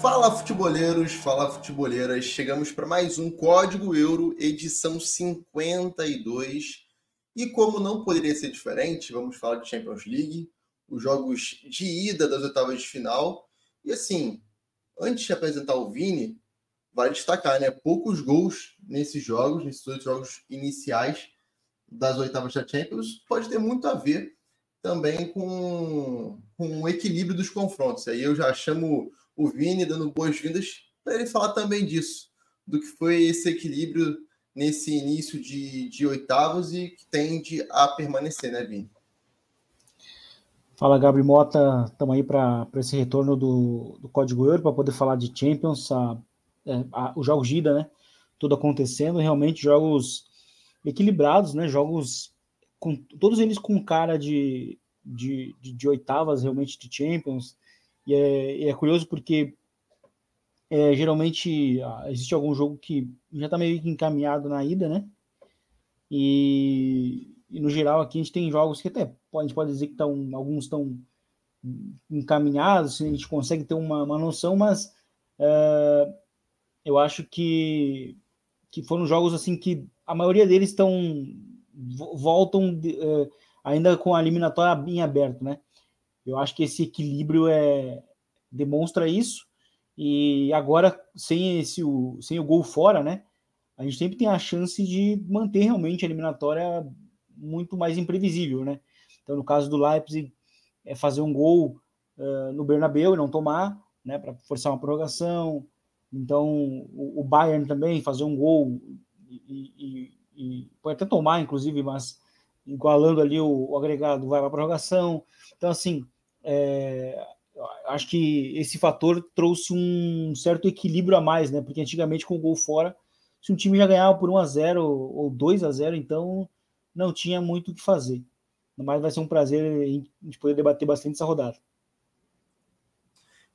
Fala futeboleiros, fala futeboleiras. Chegamos para mais um Código Euro, edição 52. E como não poderia ser diferente, vamos falar de Champions League, os jogos de ida das oitavas de final. E assim, antes de apresentar o Vini, vale destacar, né? Poucos gols nesses jogos, nesses dois jogos iniciais das oitavas da Champions, pode ter muito a ver também com, com o equilíbrio dos confrontos. Aí eu já chamo o Vini dando boas-vindas para ele falar também disso, do que foi esse equilíbrio nesse início de, de oitavos e que tende a permanecer, né, Vini? Fala, Gabriel Mota, estamos aí para esse retorno do, do Código Euro para poder falar de Champions, a, é, a, os jogos de ida, né? Tudo acontecendo, realmente jogos equilibrados, né? Jogos com todos eles com cara de, de, de, de oitavas realmente de Champions. E é, é curioso porque é, geralmente existe algum jogo que já está meio que encaminhado na ida, né? E, e, no geral aqui a gente tem jogos que até a gente pode dizer que tão, alguns estão encaminhados, a gente consegue ter uma, uma noção, mas é, eu acho que, que foram jogos assim que a maioria deles estão voltam é, ainda com a eliminatória bem aberto, né? Eu acho que esse equilíbrio é demonstra isso. E agora, sem, esse, o, sem o gol fora, né? A gente sempre tem a chance de manter realmente a eliminatória muito mais imprevisível, né? Então, no caso do Leipzig, é fazer um gol uh, no Bernabéu e não tomar, né? Para forçar uma prorrogação. Então, o, o, Bayern também fazer um gol e, e, e, pode até tomar, inclusive, mas igualando ali o, o agregado vai para a prorrogação. Então, assim, é, acho que esse fator trouxe um certo equilíbrio a mais, né? Porque antigamente com o gol fora, se um time já ganhava por 1 a 0 ou 2 a 0, então não tinha muito o que fazer. Mas vai ser um prazer a gente poder debater bastante essa rodada.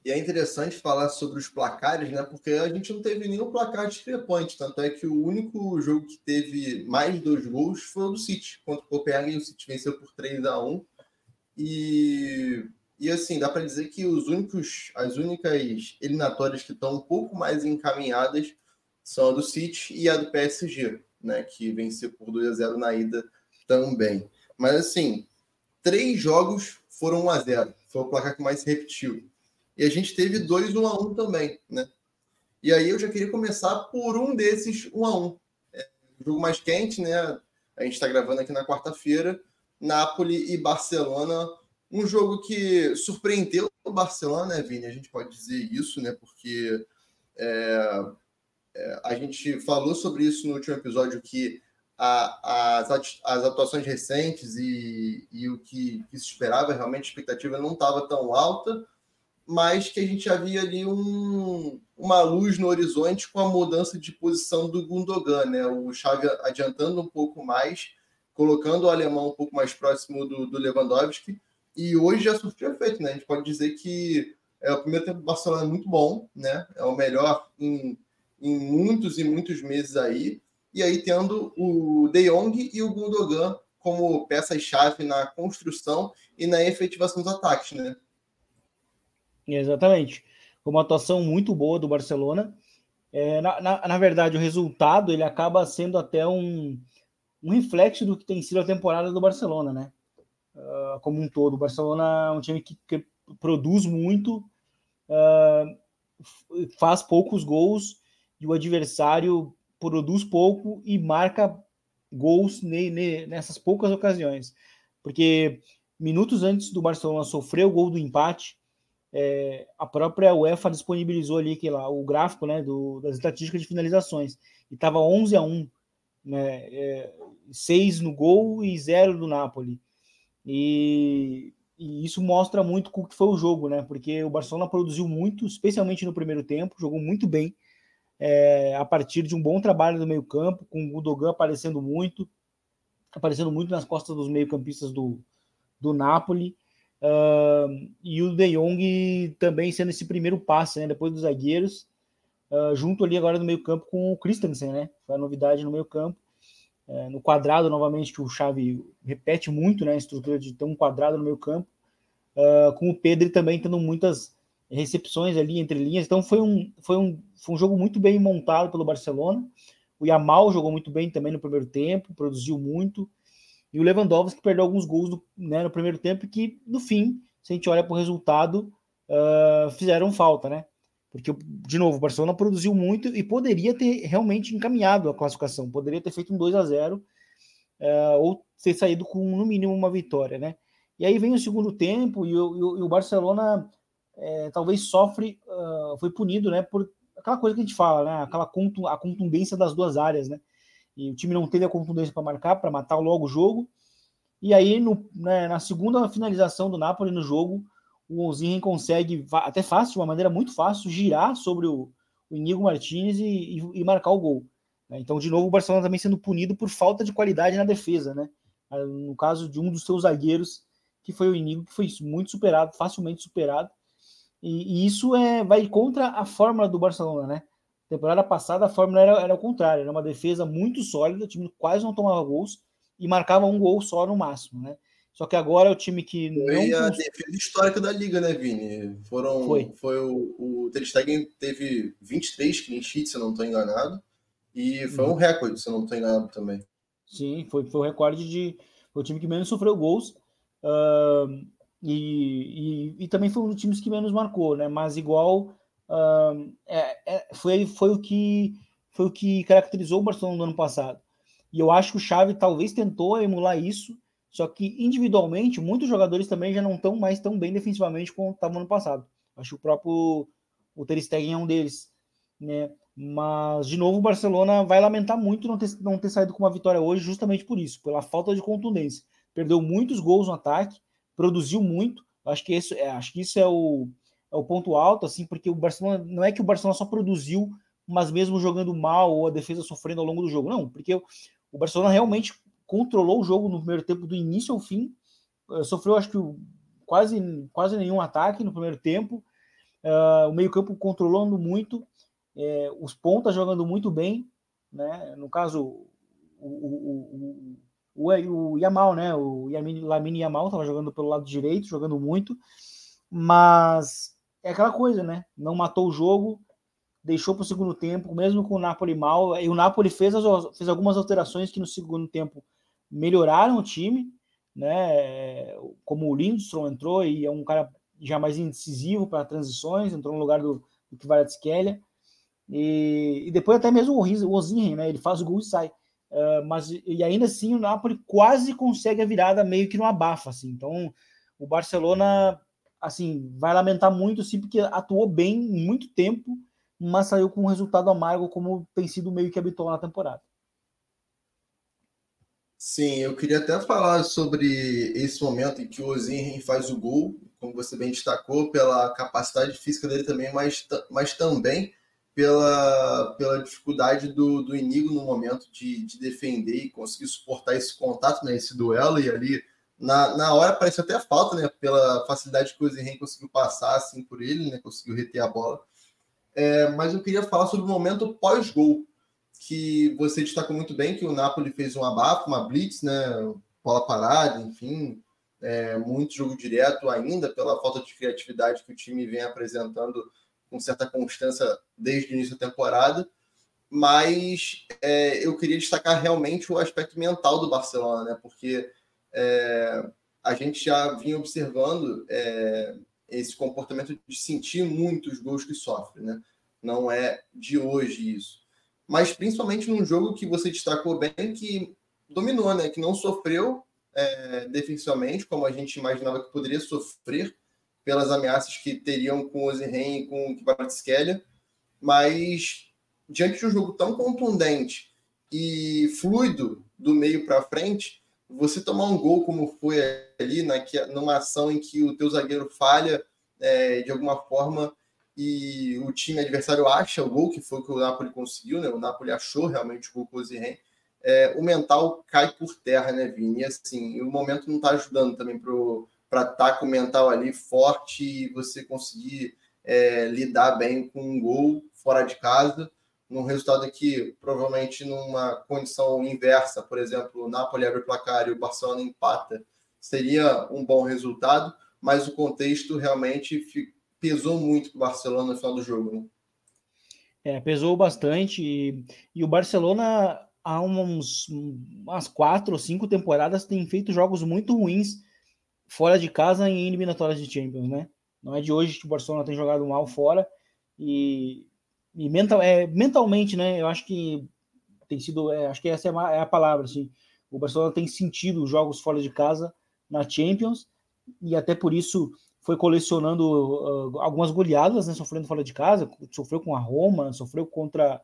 E é interessante falar sobre os placares, né? Porque a gente não teve nenhum placar discrepante. Tanto é que o único jogo que teve mais dois gols foi o do City contra o Copenhagen. O City venceu por 3 a 1 E e assim, dá para dizer que os únicos, as únicas eliminatórias que estão um pouco mais encaminhadas são a do City e a do PSG, né? Que venceu por 2 a 0 na ida também. Mas assim, três jogos foram 1 a 0 Foi o placar que mais se repetiu. E a gente teve dois 1 a 1 também, né? E aí eu já queria começar por um desses 1 a 1 é, jogo mais quente, né? A gente está gravando aqui na quarta-feira. Napoli e Barcelona um jogo que surpreendeu o Barcelona, né, Vini? A gente pode dizer isso, né? Porque é, a gente falou sobre isso no último episódio que a, as, as atuações recentes e, e o que, que, se esperava, realmente a expectativa não estava tão alta, mas que a gente havia ali um, uma luz no horizonte com a mudança de posição do Gundogan, né? O Xavi adiantando um pouco mais, colocando o alemão um pouco mais próximo do, do Lewandowski, e hoje já surtiu efeito, né? A gente pode dizer que é, o primeiro tempo do Barcelona é muito bom, né? É o melhor em, em muitos e muitos meses aí. E aí tendo o De Jong e o Gundogan como peças-chave na construção e na efetivação dos ataques, né? Exatamente. Uma atuação muito boa do Barcelona. É, na, na, na, verdade, o resultado ele acaba sendo até um, um reflexo do que tem sido a temporada do Barcelona, né? uh, como um todo. O Barcelona é um time que, que produz muito, uh, faz poucos gols e o adversário produz pouco e marca gols ne, ne, nessas poucas ocasiões. Porque minutos antes do Barcelona sofrer o gol do empate, é, a própria UEFA disponibilizou ali que lá, o gráfico né, do, das estatísticas de finalizações e estava 11 a 1, né, é, 6 no gol e 0 do Napoli. E, e, isso mostra muito o que foi o jogo, né? Porque o Barcelona produziu muito, especialmente no primeiro tempo, jogou muito bem é, a partir de um bom trabalho do meio-campo, com o Gudogan aparecendo muito, aparecendo muito nas costas dos meio-campistas do, do Napoli. Uh, e o De Jong também sendo esse primeiro passe, né, depois dos zagueiros, uh, junto ali agora no meio campo com o Christensen, né, foi a novidade no meio campo, uh, no quadrado novamente que o Xavi repete muito, né, a estrutura de ter um quadrado no meio campo, ah, com o Pedro também tendo muitas recepções ali entre linhas, então foi um, foi um, foi um jogo muito bem montado pelo Barcelona, o Yamal jogou muito bem também no primeiro tempo, produziu muito, e o Lewandowski perdeu alguns gols no, né, no primeiro tempo que, no fim, se a gente olha para o resultado, uh, fizeram falta, né? Porque, de novo, o Barcelona produziu muito e poderia ter realmente encaminhado a classificação, poderia ter feito um 2 a 0 uh, ou ter saído com, no mínimo, uma vitória, né? E aí vem o segundo tempo e o, e o Barcelona é, talvez sofre, uh, foi punido, né, por aquela coisa que a gente fala, né, aquela contu, a contundência das duas áreas, né? E o time não teve a contundência para marcar, para matar logo o jogo. E aí, no, né, na segunda finalização do Napoli no jogo, o Onziren consegue, até fácil, de uma maneira muito fácil, girar sobre o, o Inigo Martinez e, e, e, marcar o gol. Né. Então, de novo, o Barcelona também sendo punido por falta de qualidade na defesa, né? Ah, no caso de um dos seus zagueiros, que foi o Inigo, que foi muito superado, facilmente superado. E, e isso é, vai contra a fórmula do Barcelona, né? Temporada passada a fórmula era, era o contrário, era uma defesa muito sólida, o time quase não tomava gols e marcava um gol só no máximo, né? Só que agora é o time que foi não... a defesa histórica da liga, né, Vini? Foram, foi, foi o, o Ter Stegen teve 23 clean sheets, se eu não estou enganado, e foi um uhum. recorde, se eu não estou enganado também. Sim, foi, foi o recorde de foi o time que menos sofreu gols uh, e, e, e, também foi um dos times que menos marcou, né? Mas igual é, é, foi, foi, o que, foi o que caracterizou o Barcelona no ano passado. E eu acho que o Xavi talvez tentou emular isso, só que individualmente muitos jogadores também já não estão mais tão bem defensivamente como estavam no ano passado. Acho que o próprio o Ter Stegen é um deles, né? Mas de novo o Barcelona vai lamentar muito não ter, não ter saído com uma vitória hoje, justamente por isso, pela falta de contundência. Perdeu muitos gols no ataque, produziu muito. Acho que isso, é, acho que isso é o, é o ponto alto, assim, porque o Barcelona não é que o Barcelona só produziu, mas mesmo jogando mal ou a defesa sofrendo ao longo do jogo, não, porque o, Barcelona realmente controlou o jogo no primeiro tempo do início ao fim, uh, sofreu acho que quase quase nenhum ataque no primeiro tempo, uh, o meio campo controlando muito, é, os pontas jogando muito bem, né? No caso o, o, o, o Yamal, né? O Lamine Yamal estava jogando pelo lado direito, jogando muito, mas é aquela coisa, né? Não matou o jogo, deixou para o segundo tempo, mesmo com o Napoli mal. E o Napoli fez, as, fez algumas alterações que no segundo tempo melhoraram o time, né? Como o Lindstrom entrou e é um cara já mais incisivo para transições, entrou no lugar do, do Kvaratskhelia. E, e depois até mesmo o Ozinhen, né? Ele faz o gol e sai. Uh, mas e ainda assim o Napoli quase consegue a virada meio que no abafa, assim. Então o Barcelona assim, vai lamentar muito, sim, porque atuou bem muito tempo, mas saiu com um resultado amargo, como tem sido meio que habitual na temporada. Sim, eu queria até falar sobre esse momento em que o Ozinhen faz o gol, como você bem destacou, pela capacidade física dele também, mas, mas também pela, pela dificuldade do, do Inigo no momento de, de defender e conseguir suportar esse contato, né, esse duelo, e ali na, na hora parece até falta, né? Pela facilidade que o Zenren conseguiu passar assim por ele, né? Conseguiu reter a bola. É, mas eu queria falar sobre o momento pós-gol, que você destacou muito bem que o Napoli fez um abafo, uma blitz, né? Bola parada, enfim, é, muito jogo direto ainda, pela falta de criatividade que o time vem apresentando com certa constância desde o início da temporada. Mas é, eu queria destacar realmente o aspecto mental do Barcelona, né? Porque é, a gente já vinha observando é, esse comportamento de sentir muito os gols que sofre, né? Não é de hoje isso. Mas principalmente num jogo que você destacou bem, que dominou, né? Que não sofreu é, defensivamente, como a gente imaginava que poderia sofrer pelas ameaças que teriam com o Ozirren e com o Kvaratskhelia, mas diante de um jogo tão contundente e fluido do meio para frente, você tomar um gol como foi ali, na, que, numa ação em que o teu zagueiro falha é, de alguma forma e o time adversário acha o gol, que foi o que o Napoli conseguiu, né? O Napoli achou realmente o gol com o Zirren. É, o mental cai por terra, né, Vini? E assim, o momento não está ajudando também para para estar com o mental ali forte e você conseguir é, lidar bem com um gol fora de casa, num resultado que provavelmente numa condição inversa, por exemplo, o Napoli abre o placar e o Barcelona empata, seria um bom resultado, mas o contexto realmente pesou muito para o Barcelona no final do jogo. Né? É, pesou bastante e, e o Barcelona há uns, umas quatro ou cinco temporadas tem feito jogos muito ruins fora de casa em eliminatórias de Champions, né? Não é de hoje que o Barcelona tem jogado mal fora e, e mental, é, mentalmente, né? Eu acho que tem sido, é, acho que essa é a, é a palavra, assim. O Barcelona tem sentido os jogos fora de casa na Champions e até por isso foi colecionando uh, algumas goleadas, né, sofrendo fora de casa, sofreu com a Roma, sofreu contra,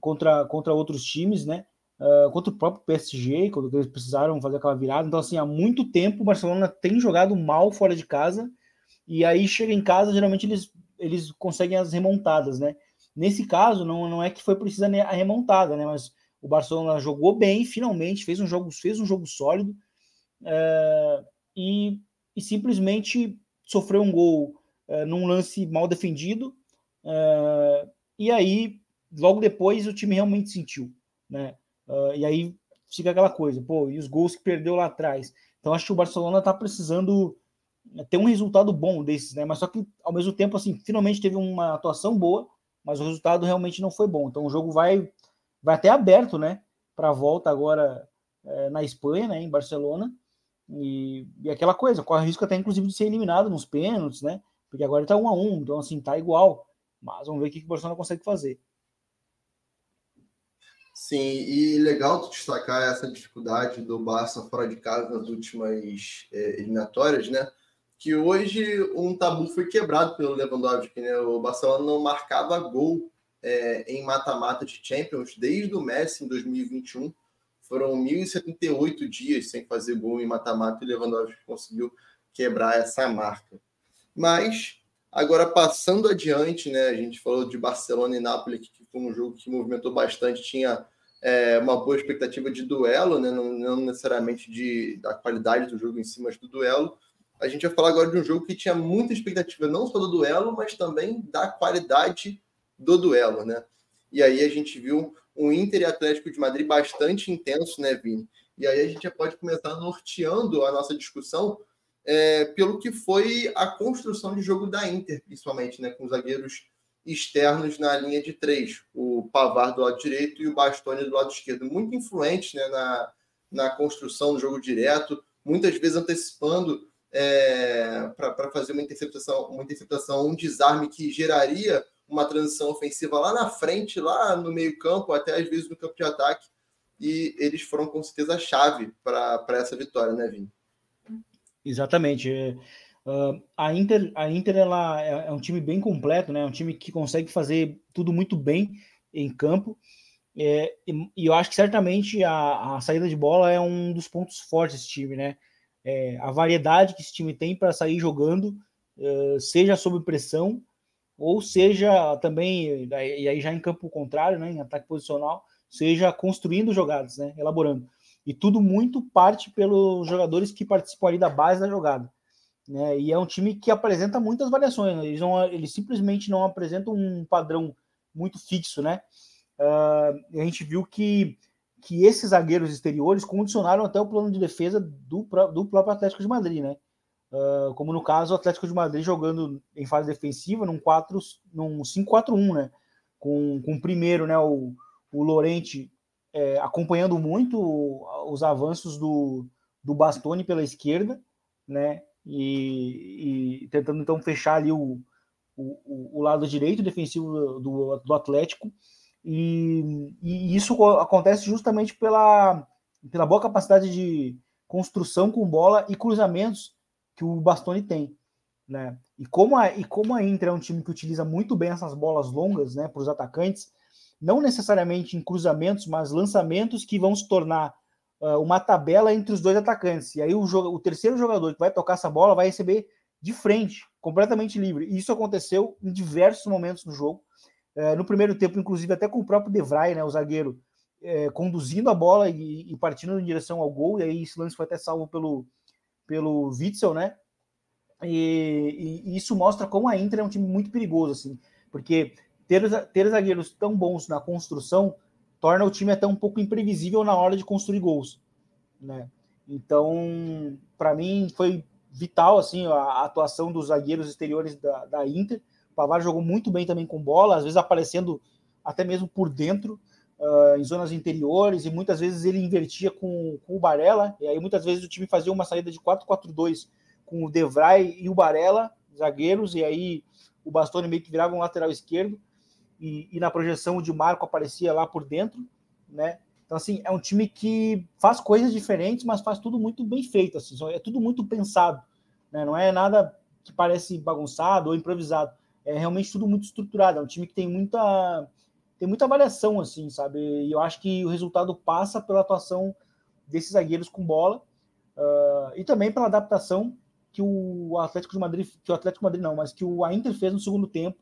contra, contra outros times, né, uh, contra o próprio PSG, quando eles precisaram fazer aquela virada. Então, assim, há muito tempo o Barcelona tem jogado mal fora de casa, e aí chega em casa, geralmente eles, eles conseguem as remontadas, né. Nesse caso, não, não é que foi precisa a remontada, né, mas o Barcelona jogou bem, finalmente, fez um jogo, fez um jogo sólido, uh, e, e simplesmente sofreu um gol uh, num lance mal defendido, uh, e aí, logo depois, o time realmente sentiu, né? Uh, e aí fica aquela coisa, pô, e os gols que perdeu lá atrás. Então, acho que o Barcelona está precisando ter um resultado bom desses, né? Mas só que, ao mesmo tempo, assim, finalmente teve uma atuação boa, mas o resultado realmente não foi bom. Então, o jogo vai, vai até aberto, né? Para a volta agora é, na Espanha, né? Em Barcelona. E, e aquela coisa, corre risco até inclusive de ser eliminado nos pênaltis, né? Porque agora tá um a um, então assim, tá igual. Mas vamos ver o que o Barcelona consegue fazer. Sim, e legal destacar essa dificuldade do Barça fora de casa nas últimas é, eliminatórias, né? Que hoje um tabu foi quebrado pelo Lewandowski, né? O Barcelona não marcava gol é, em mata-mata de Champions desde o Messi em 2021 foram 1.078 dias sem fazer gol em mata-mata e Lewandowski conseguiu quebrar essa marca. Mas, agora passando adiante, né, a gente falou de Barcelona e Nápoles, que foi um jogo que movimentou bastante, tinha é, uma boa expectativa de duelo, né, não, não, necessariamente de, da qualidade do jogo em si, mas do duelo. A gente vai falar agora de um jogo que tinha muita expectativa, não só do duelo, mas também da qualidade do duelo, né? E aí a gente viu um Inter e Atlético de Madrid bastante intenso, né, Vini? E aí a gente já pode começar norteando a nossa discussão é, pelo que foi a construção de jogo da Inter, principalmente, né, com zagueiros externos na linha de três, o Pavar do lado direito e o Bastoni do lado esquerdo, muito influentes né, na, na construção do jogo direto, muitas vezes antecipando é, para fazer uma interceptação, uma interceptação, um desarme que geraria uma transição ofensiva lá na frente, lá no meio-campo, até às vezes no campo de ataque. E eles foram com certeza a chave para essa vitória, né, Vini? Exatamente. Uh, a Inter, a Inter ela é, é, um time bem completo, né? É um time que consegue fazer tudo muito bem em campo. É, e, e, eu acho que certamente a, a, saída de bola é um dos pontos fortes desse time, né? É, a variedade que esse time tem para sair jogando, uh, seja sob pressão, ou seja também, e aí já em campo contrário, né, em ataque posicional, seja construindo jogadas, né, elaborando. E tudo muito parte pelos jogadores que participam ali da base da jogada. Né, e é um time que apresenta muitas variações, né, eles, não, eles simplesmente não apresentam um padrão muito fixo, né? Uh, a gente viu que, que esses zagueiros exteriores condicionaram até o plano de defesa do, do próprio Atlético de Madrid, né? Uh, como no caso o Atlético de Madrid jogando em fase defensiva num 4 num 5-4-1, né? Com, com o primeiro, né, o, o Lorente é, acompanhando muito os avanços do, do Bastoni pela esquerda, né? E, e tentando então fechar ali o, o, o, lado direito defensivo do, do Atlético. E, e, isso acontece justamente pela, pela boa capacidade de construção com bola e cruzamentos que o Bastoni tem. Né? E, como a, e como a Inter é um time que utiliza muito bem essas bolas longas né, para os atacantes, não necessariamente em cruzamentos, mas lançamentos que vão se tornar uma tabela entre os dois atacantes. E aí o, o terceiro jogador que vai tocar essa bola vai receber de frente, completamente livre. E isso aconteceu em diversos momentos do jogo. Uh, no primeiro tempo, inclusive, até com o próprio Devray, né, o zagueiro, uh, conduzindo a bola e, e, partindo em direção ao gol. E aí esse lance foi até salvo pelo, pelo Witzel, né? E, e, isso mostra como a Inter é um time muito perigoso, assim, porque ter, ter zagueiros tão bons na construção torna o time até um pouco imprevisível na hora de construir gols, né? Então, para mim, foi vital assim a, atuação dos zagueiros exteriores da, da Inter. O Pavar jogou muito bem também com bola, às vezes aparecendo até mesmo por dentro, uh, em zonas interiores, e muitas vezes ele invertia com, com o Barella, e aí muitas vezes o time fazia uma saída de 4-4-2 com o Devray e o Barella, zagueiros, e aí o Bastoni meio que virava um lateral esquerdo, e, e na projeção o de Marco aparecia lá por dentro, né? Então, assim, é um time que faz coisas diferentes, mas faz tudo muito bem feito, assim, é tudo muito pensado, né? Não é nada que parece bagunçado ou improvisado, é realmente tudo muito estruturado, é um time que tem muita tem muita avaliação, assim, sabe? E eu acho que o resultado passa pela atuação desses zagueiros com bola uh, e também pela adaptação que o Atlético de Madrid, que o Atlético Madrid não, mas que o Inter fez no segundo tempo,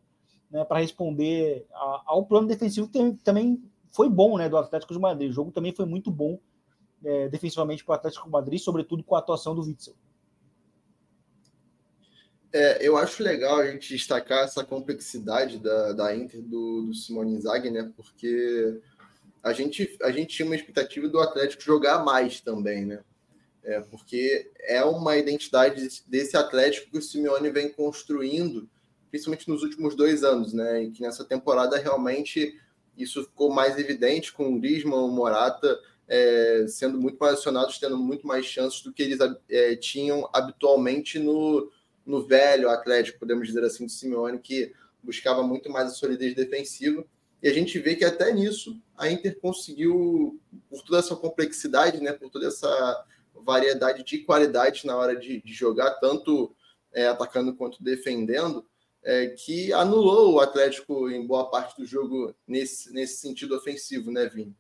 né, para responder a, ao plano defensivo que também foi bom, né, do Atlético de Madrid. O jogo também foi muito bom é, defensivamente para o Atlético de Madrid, sobretudo com a atuação do Witzel. É, eu acho legal a gente destacar essa complexidade da, da Inter do, do Simone Inzaghi, né? Porque a gente, a gente tinha uma expectativa do Atlético jogar mais também, né? É, porque é uma identidade desse Atlético que o Simeone vem construindo, principalmente nos últimos dois anos, né? E que nessa temporada realmente isso ficou mais evidente com o Griezmann, o Morata é, sendo muito mais acionados, tendo muito mais chances do que eles é, tinham habitualmente no, no velho Atlético, podemos dizer assim, do Simeone, que buscava muito mais a solidez defensiva. E a gente vê que até nisso a Inter conseguiu, por toda essa complexidade, né, por toda essa variedade de qualidades na hora de, de jogar, tanto é, atacando quanto defendendo, é, que anulou o Atlético em boa parte do jogo nesse, nesse sentido ofensivo, né, Vini?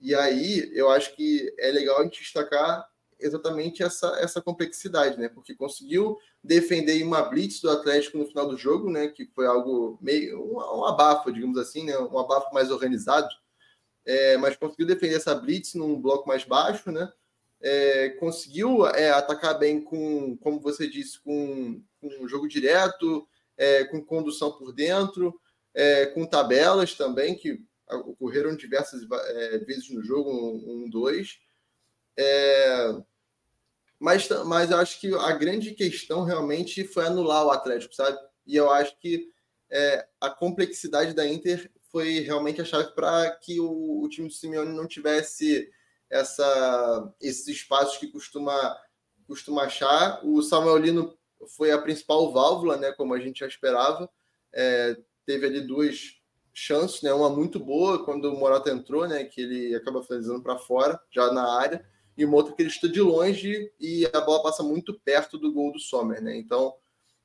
E aí eu acho que é legal a gente destacar exatamente essa, essa complexidade, né? Porque conseguiu defender uma blitz do Atlético no final do jogo, né? Que foi algo meio um, um abafo, digamos assim, né? Um abafo mais organizado, é, mas conseguiu defender essa blitz num bloco mais baixo, né? É, conseguiu é, atacar bem com, como você disse, com, com jogo direto, é, com condução por dentro, é, com tabelas também, que ocorreram diversas é, vezes no jogo, um, um dois. É, mas, mas eu acho que a grande questão realmente foi anular o Atlético, sabe? E eu acho que é, a complexidade da Inter foi realmente a chave para que o, o, time do Simeone não tivesse essa, esses espaços que costuma, costuma achar. O Samuel Lino foi a principal válvula, né, como a gente já esperava. É, teve ali duas chances, né, uma muito boa quando o Morata entrou, né, que ele acaba finalizando para fora, já na área, e uma outra que ele está de longe e a bola passa muito perto do gol do Sommer, né? Então,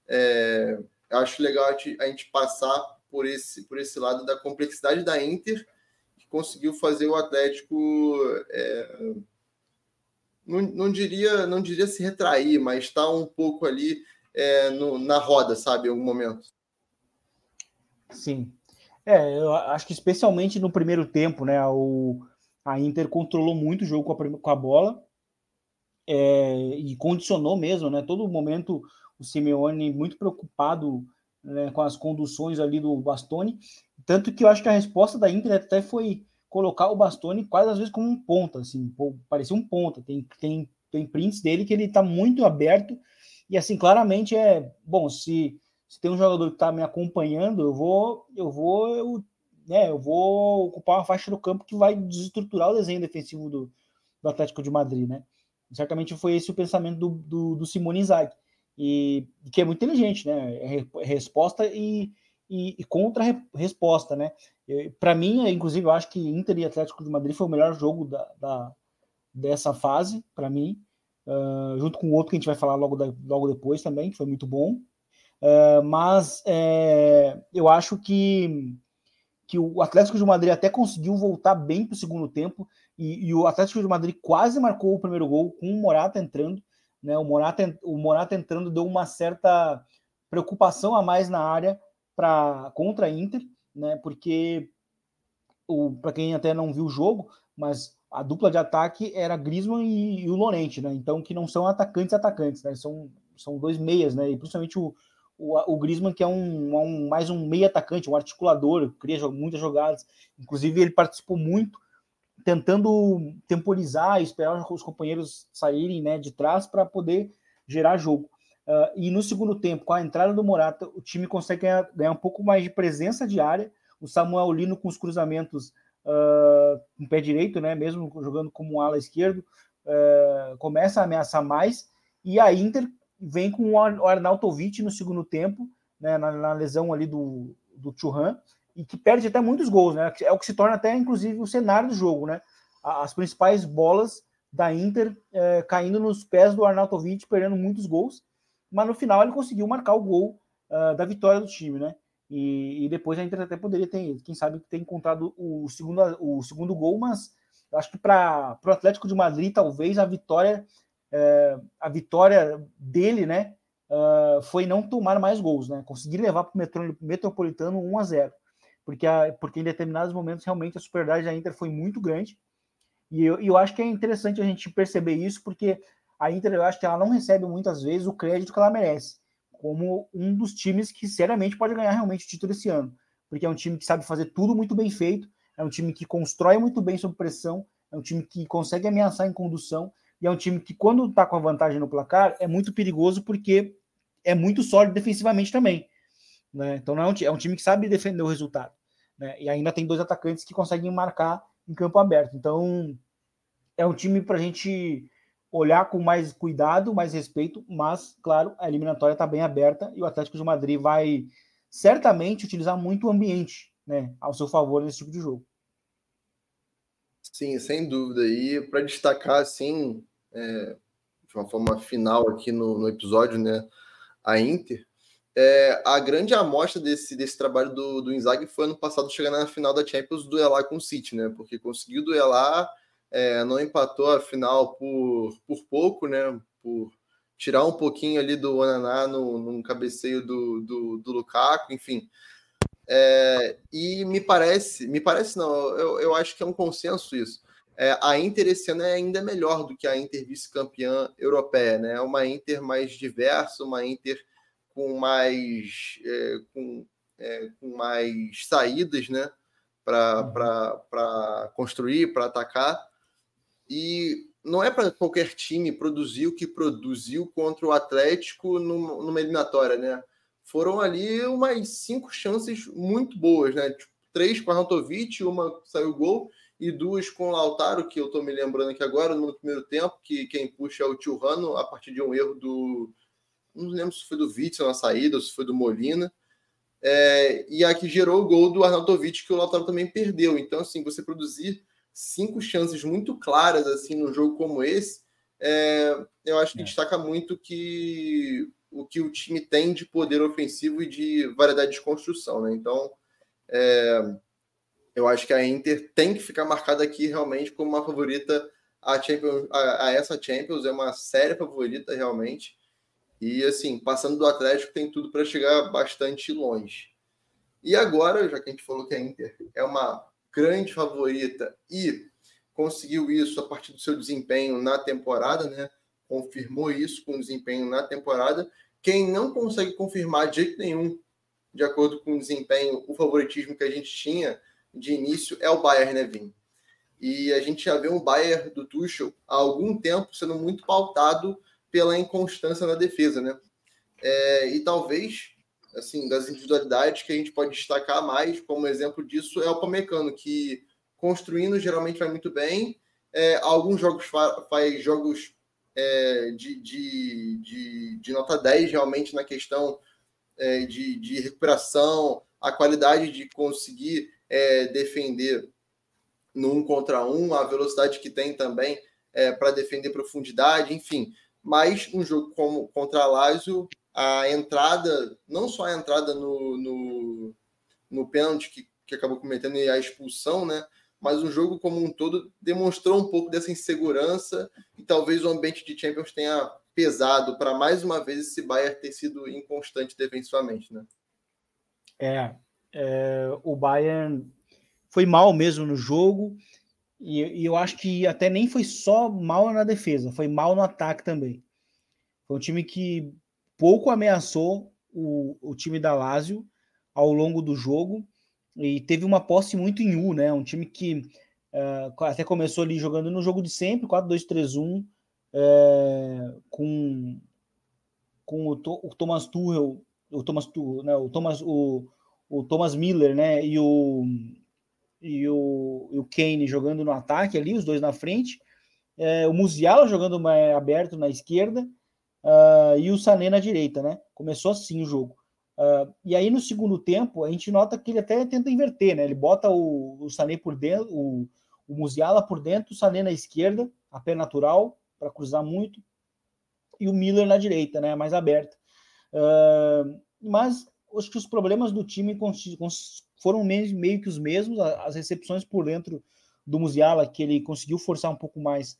é, acho legal a gente, passar por esse, por esse lado da complexidade da Inter, que conseguiu fazer o Atlético é, não, não, diria não diria se retrair, mas está um pouco ali é, no, na roda, sabe, em algum momento. Sim. É, eu acho que especialmente no primeiro tempo, né? O, a Inter controlou muito o jogo com a, com a bola é, e condicionou mesmo, né? Todo momento o Simeone muito preocupado né, com as conduções ali do Bastoni, tanto que eu acho que a resposta da Inter até foi colocar o Bastoni quase às vezes como um ponta, assim, parecia um ponta. Tem, tem, tem prints dele que ele está muito aberto e assim claramente é bom se, se tem um jogador que está me acompanhando, eu vou eu vou eu, né, eu vou ocupar uma faixa do campo que vai desestruturar o desenho defensivo do, do Atlético de Madrid, né? Certamente foi esse o pensamento do, do, do Simone Inzaghi e que é muito inteligente, né? É resposta e, e, e contra-resposta, né? Para mim, inclusive, eu acho que Inter e Atlético de Madrid foi o melhor jogo da, da dessa fase, para mim, uh, junto com outro que a gente vai falar logo, da, logo depois também, que foi muito bom. Uh, mas é, eu acho que, que o Atlético de Madrid até conseguiu voltar bem para o segundo tempo, e, e, o Atlético de Madrid quase marcou o primeiro gol com o Morata entrando. Né? O, Morata, o Morata entrando deu uma certa preocupação a mais na área para contra a Inter, né? Porque para quem até não viu o jogo, mas a dupla de ataque era Griezmann e, e o Lorente, né? Então que não são atacantes atacantes, né? São são dois meias, né? E principalmente o, o, o Griezmann, que é um, um, mais um meio atacante, um articulador, cria muitas jogadas. Inclusive, ele participou muito, tentando temporizar esperar os companheiros saírem né, de trás para poder gerar jogo. Uh, e no segundo tempo, com a entrada do Morata, o time consegue ganhar, ganhar um pouco mais de presença de área. O Samuel Lino com os cruzamentos uh, com o pé direito, né, mesmo jogando como um ala esquerdo, uh, começa a ameaçar mais. E a Inter vem com o Arnautovic no segundo tempo, né, na, na, lesão ali do, do Churran, e que perde até muitos gols, né? É o que se torna até, inclusive, o cenário do jogo, né? As principais bolas da Inter é, caindo nos pés do Arnautovic, perdendo muitos gols, mas no final ele conseguiu marcar o gol uh, da vitória do time, né? E, e, depois a Inter até poderia ter, quem sabe, ter encontrado o segundo, o segundo gol, mas acho que para o Atlético de Madrid, talvez a vitória é, a vitória dele, né, uh, foi não tomar mais gols, né, conseguir levar para o Metropolitano 1 a 0, porque, a, porque em determinados momentos realmente a superioridade da Inter foi muito grande, e eu, eu acho que é interessante a gente perceber isso, porque a Inter, eu acho que ela não recebe muitas vezes o crédito que ela merece, como um dos times que seriamente pode ganhar realmente o título esse ano, porque é um time que sabe fazer tudo muito bem feito, é um time que constrói muito bem sob pressão, é um time que consegue ameaçar em condução, e é um time que, quando está com a vantagem no placar, é muito perigoso porque é muito sólido defensivamente também. Né? Então não é, um, é um time que sabe defender o resultado. Né? E ainda tem dois atacantes que conseguem marcar em campo aberto. Então é um time para a gente olhar com mais cuidado, mais respeito, mas, claro, a eliminatória está bem aberta e o Atlético de Madrid vai certamente utilizar muito o ambiente né, ao seu favor nesse tipo de jogo. Sim, sem dúvida. E para destacar, assim, é, de uma forma final aqui no, no episódio, né, a Inter, é, a grande amostra desse, desse trabalho do, do Inzaghi foi ano passado chegar na final da Champions duelar com o City, né? Porque conseguiu duelar, é, não empatou a final por, por pouco, né? Por tirar um pouquinho ali do Onaná no, no cabeceio do, do, do Lukaku, enfim. É, e me parece, me parece não, eu, eu acho que é um consenso isso é, a Inter esse ano é ainda melhor do que a Inter vice-campeã europeia, né? É uma Inter mais diversa, uma Inter com mais, é, com, é, com mais saídas, né? Para construir, para atacar. E não é para qualquer time produzir o que produziu contra o Atlético numa eliminatória, né? Foram ali umas cinco chances muito boas, né? Tipo, três com a Rantovic, uma saiu gol e duas com o Lautaro, que eu estou me lembrando aqui agora, no primeiro tempo, que quem puxa é o Tio Rano, a partir de um erro do. Não lembro se foi do Witzel na saída ou se foi do Molina. É, e a que gerou o gol do Arnautovic, que o Lautaro também perdeu. Então, assim, você produzir cinco chances muito claras assim num jogo como esse, é, eu acho que é. destaca muito que o que o time tem de poder ofensivo e de variedade de construção, né? Então, é, eu acho que a Inter tem que ficar marcada aqui realmente como uma favorita a, Champions, a, a essa Champions, é uma séria favorita realmente. E assim, passando do Atlético, tem tudo para chegar bastante longe. E agora, já que a gente falou que a Inter é uma grande favorita e conseguiu isso a partir do seu desempenho na temporada, né? Confirmou isso com o desempenho na temporada. Quem não consegue confirmar de jeito nenhum, de acordo com o desempenho, o favoritismo que a gente tinha de início é o Bayern, né, Vini? E a gente já vê um Bayern do Tuchel há algum tempo sendo muito pautado pela inconstância na defesa, né? É, e talvez, assim, das individualidades que a gente pode destacar mais, como exemplo disso, é o Pamecano, que construindo geralmente vai muito bem. É, alguns jogos fa faz jogos é, de, de, de, de, nota 10 realmente na questão é, de, de recuperação, a qualidade de conseguir é, defender no um contra um, a velocidade que tem também é, para defender profundidade, enfim. Mas um jogo como contra a Lazio, a entrada, não só a entrada no, no, no pênalti que, que acabou cometendo e a expulsão, né? Mas o jogo como um todo demonstrou um pouco dessa insegurança e talvez o ambiente de Champions tenha pesado para mais uma vez esse Bayern ter sido inconstante defensivamente, né? É, é, o Bayern foi mal mesmo no jogo, e, e, eu acho que até nem foi só mal na defesa, foi mal no ataque também. Foi um time que pouco ameaçou o, o time da Lazio ao longo do jogo e teve uma posse muito em U, né? Um time que uh, até começou ali jogando no jogo de sempre, 4-2-3-1, é, com, com o, o, Thomas Tuchel, o Thomas, né, o Thomas, o, o Thomas Miller, né? E o e o, e o Kane jogando no ataque ali, os dois na frente, é, o Musiala jogando mais aberto na esquerda uh, e o Sané na direita, né? Começou assim o jogo. Uh, e aí no segundo tempo a gente nota que ele até tenta inverter, né? Ele bota o, o Sané por dentro, o, o Musiala por dentro, o Sané na esquerda, a pé natural para cruzar muito, e o Miller na direita, né? Mais aberto. Uh, mas acho que os problemas do time foram meio que os mesmos, as recepções por dentro do Musiala, que ele conseguiu forçar um pouco mais,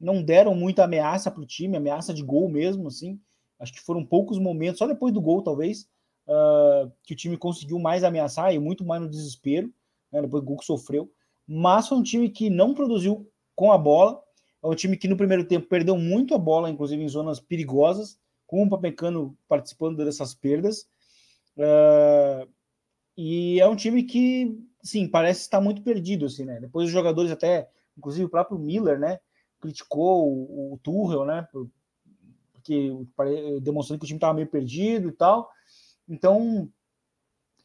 não deram muita ameaça para o time, ameaça de gol mesmo, assim. Acho que foram poucos momentos, só depois do gol, talvez, uh, que o time conseguiu mais ameaçar e muito mais no desespero, né, depois do gol que sofreu. Mas foi um time que não produziu com a bola. É um time que no primeiro tempo perdeu muito a bola, inclusive em zonas perigosas, com o Papecano participando dessas perdas. Uh, e é um time que, sim, parece estar muito perdido, assim, né? Depois os jogadores até, inclusive o próprio Miller, né, criticou o, o Tuchel, né, porque demonstrando que o time estava meio perdido e tal. Então,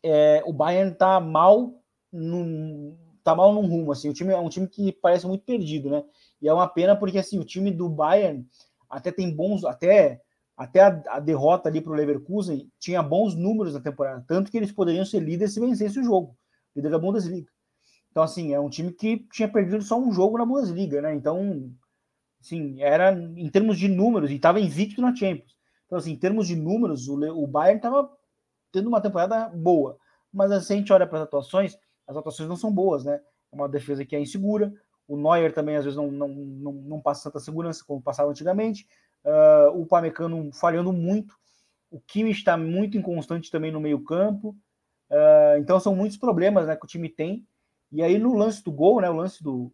é, o Bayern está mal num, tá mal num rumo, assim, o time é um time que parece muito perdido, né? E é uma pena porque assim, o time do Bayern até tem bons, até até a, a derrota ali para o Leverkusen tinha bons números na temporada, tanto que eles poderiam ser líderes se vencesse o jogo, líder da Bundesliga. Então assim, é um time que tinha perdido só um jogo na Bundesliga, né? Então, sim, era em termos de números e estava invicto na Champions. Então assim, em termos de números, o, o Bayern estava tendo uma temporada boa. Mas assim, a gente olha para as atuações, as atuações não são boas, né? É uma defesa que é insegura. O Neuer também, às vezes, não, não, não, não passa tanta segurança como passava antigamente. Uh, o Pamecano falhando muito. O Kimi está muito inconstante também no meio-campo. Uh, então, são muitos problemas né, que o time tem. E aí, no lance do gol, né, o lance do,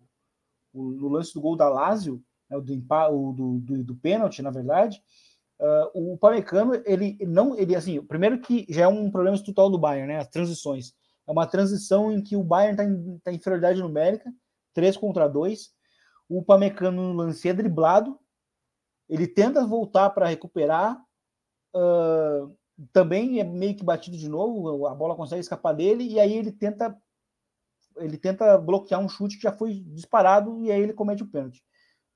o, no lance do gol da Lazio, né, do, do, do, do pênalti, na verdade, Uh, o Pamecano, ele não, ele assim, primeiro que já é um problema estrutural do Bayern, né? As transições. É uma transição em que o Bayern está em, tá em inferioridade numérica, 3 contra 2. O Pamecano no lance é driblado, ele tenta voltar para recuperar, uh, também é meio que batido de novo, a bola consegue escapar dele, e aí ele tenta ele tenta bloquear um chute que já foi disparado e aí ele comete o pênalti.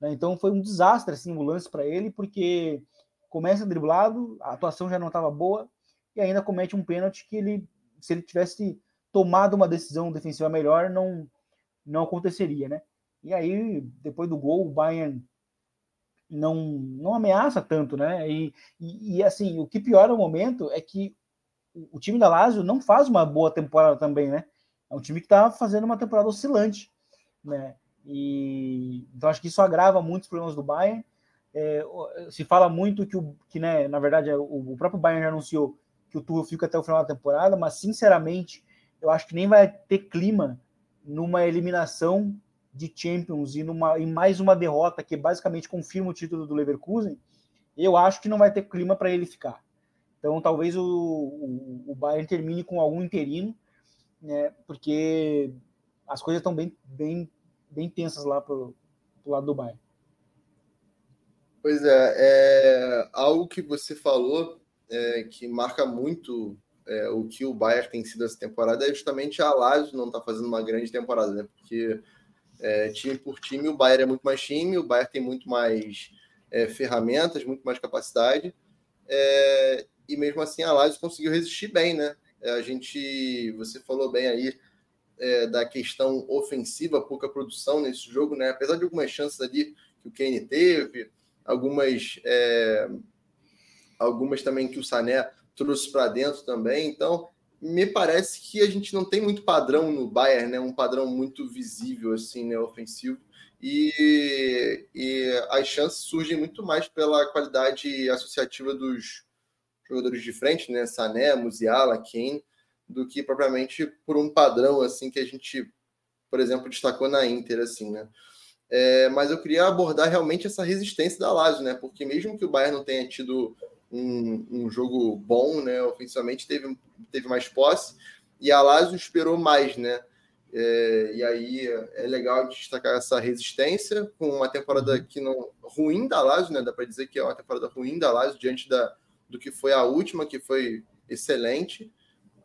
Né? Então foi um desastre assim, o lance para ele, porque começa driblado, a atuação já não estava boa, e ainda comete um pênalti que ele, se ele tivesse tomado uma decisão defensiva melhor, não, não aconteceria, né? E aí, depois do gol, o Bayern não, não ameaça tanto, né? E, e, e, assim, o que piora o momento é que o time da Lazio não faz uma boa temporada também, né? É um time que está fazendo uma temporada oscilante, né? E então acho que isso agrava muitos problemas do Bayern. É, se fala muito que, o, que né, na verdade, o, o próprio Bayern já anunciou que o Tuchel fica até o final da temporada, mas sinceramente, eu acho que nem vai ter clima numa eliminação de Champions e numa em mais uma derrota que basicamente confirma o título do Leverkusen. Eu acho que não vai ter clima para ele ficar. Então, talvez o, o, o, Bayern termine com algum interino, né, porque as coisas estão bem, bem, bem tensas lá pro, pro lado do Bayern. Pois é, é algo que você falou é, que marca muito é, o que o Bayern tem sido essa temporada é justamente a Lazio não está fazendo uma grande temporada, né? Porque é, time por time o Bayern é muito mais time, o Bayern tem muito mais é, ferramentas, muito mais capacidade é, e mesmo assim a Lazio conseguiu resistir bem, né? É, a gente, você falou bem aí da questão ofensiva, pouca produção nesse jogo, né? Apesar de algumas chances ali que o Kane teve, algumas é, algumas também que o Sané trouxe para dentro também. Então, me parece que a gente não tem muito padrão no Bayern, né? Um padrão muito visível assim, né, ofensivo. E, e as chances surgem muito mais pela qualidade associativa dos jogadores de frente, né? Sané, Musiala, Kane, do que propriamente por um padrão assim que a gente, por exemplo, destacou na Inter, assim, né? É, mas eu queria abordar realmente essa resistência da Lazio, né? Porque mesmo que o Bayern não tenha tido um, um jogo bom, né? Ofensivamente teve, teve mais posse e a Lazio esperou mais, né? É, e aí é legal destacar essa resistência com uma temporada uhum. que não ruim da Lazio, né? Dá para dizer que é uma temporada ruim da Lazio diante da, do que foi a última, que foi excelente,